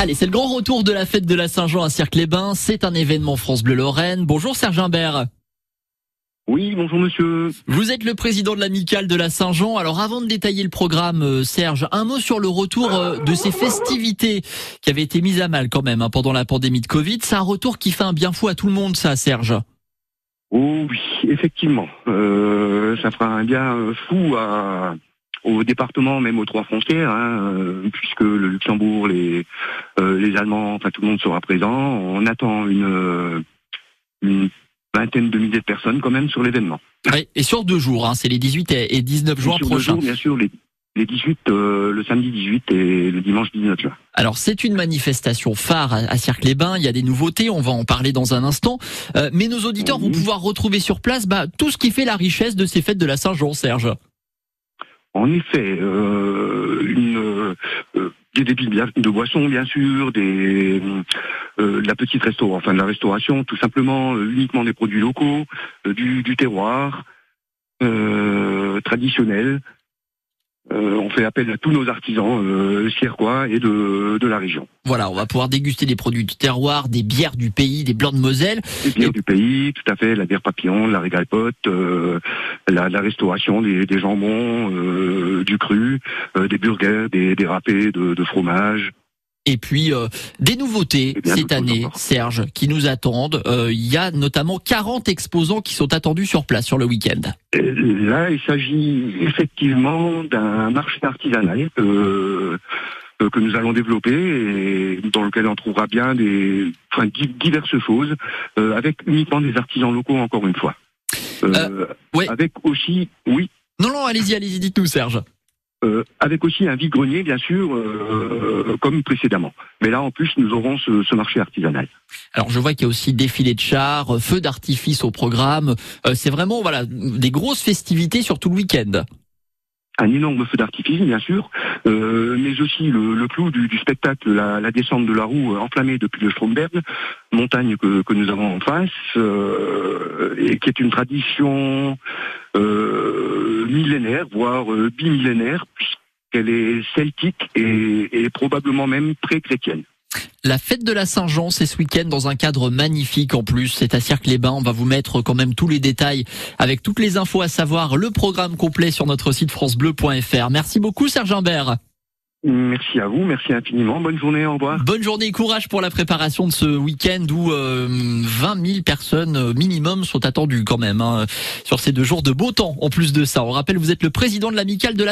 Allez, c'est le grand retour de la fête de la Saint-Jean à Cirque-les-Bains. C'est un événement France Bleu Lorraine. Bonjour Serge Imbert. Oui, bonjour monsieur. Vous êtes le président de l'amicale de la Saint-Jean. Alors avant de détailler le programme, euh, Serge, un mot sur le retour euh, de ces festivités qui avaient été mises à mal quand même hein, pendant la pandémie de Covid. C'est un retour qui fait un bien fou à tout le monde, ça, Serge. Oh oui, effectivement. Euh, ça fera un bien fou à, au département, même aux trois frontières, hein, euh, puisque le Luxembourg, les, euh, les Allemands, enfin tout le monde sera présent. On attend une, euh, une vingtaine de milliers de personnes quand même sur l'événement. Ouais, et sur deux jours, hein, c'est les 18 et 19 juin prochains. Bien sûr, les, les 18, euh, le samedi 18 et le dimanche 19 juin. Alors c'est une manifestation phare à, Cirque-les-Bains. Il y a des nouveautés, on va en parler dans un instant. Euh, mais nos auditeurs vont pouvoir retrouver sur place bah, tout ce qui fait la richesse de ces fêtes de la Saint-Jean, Serge. En effet, euh, une, euh, des débits de boissons, bien sûr, des, euh, de la petite restauration, enfin de la restauration, tout simplement, euh, uniquement des produits locaux, euh, du, du terroir, euh, traditionnel. Euh, on fait appel à tous nos artisans euh, et de, de la région. Voilà, on va pouvoir déguster des produits du terroir, des bières du pays, des blancs de Moselle. Les bières Et- du pays, tout à fait, la bière papillon, la régale-pote, euh, la, la restauration, des, des jambons, euh, du cru, euh, des burgers, des, des râpés de, de fromage. Et puis euh, des nouveautés bien cette année. Serge, qui nous attendent. Euh, Il y a notamment 40 exposants qui sont attendus sur place sur le week-end. Et Là, il s'agit effectivement d'un marché artisanal euh, euh, que nous allons développer et dans lequel on trouvera bien des, enfin, di- diverses choses, euh, avec uniquement des artisans locaux, encore une fois. Euh, ouais. Avec aussi, oui, Non, non, allez-y, allez-y, dites-nous, Serge. Euh, avec aussi un vide-grenier, bien sûr, euh, comme précédemment. Mais là, en plus, nous aurons ce, ce marché artisanal. Alors je vois qu'il y a aussi défilé de chars, euh, feux d'artifice au programme. Euh, c'est vraiment voilà des grosses festivités sur tout le week-end. Un énorme feu d'artifice, bien sûr, euh, mais aussi le, le clou du, du spectacle, la, la descente de la roue euh, enflammée depuis le Stromberg, montagne que, que nous avons en face, euh, et qui est une tradition euh, millénaire, voire euh, bimillénaire, puisqu'elle est celtique et, probablement même pré-chrétienne. La fête de la Saint-Jean, c'est ce week-end dans un cadre magnifique en plus. C'est à Cirque-les-Bains. On va vous mettre quand même tous les détails avec toutes les infos à savoir, le programme complet sur notre site francebleu.fr. Merci beaucoup Serge Imbert. Merci à vous, merci infiniment, bonne journée, au revoir. Bonne journée courage pour la préparation de ce week-end où euh, 20 000 personnes euh, minimum sont attendues quand même hein, sur ces deux jours de beau temps. En plus de ça, on rappelle, vous êtes le président de l'amicale de la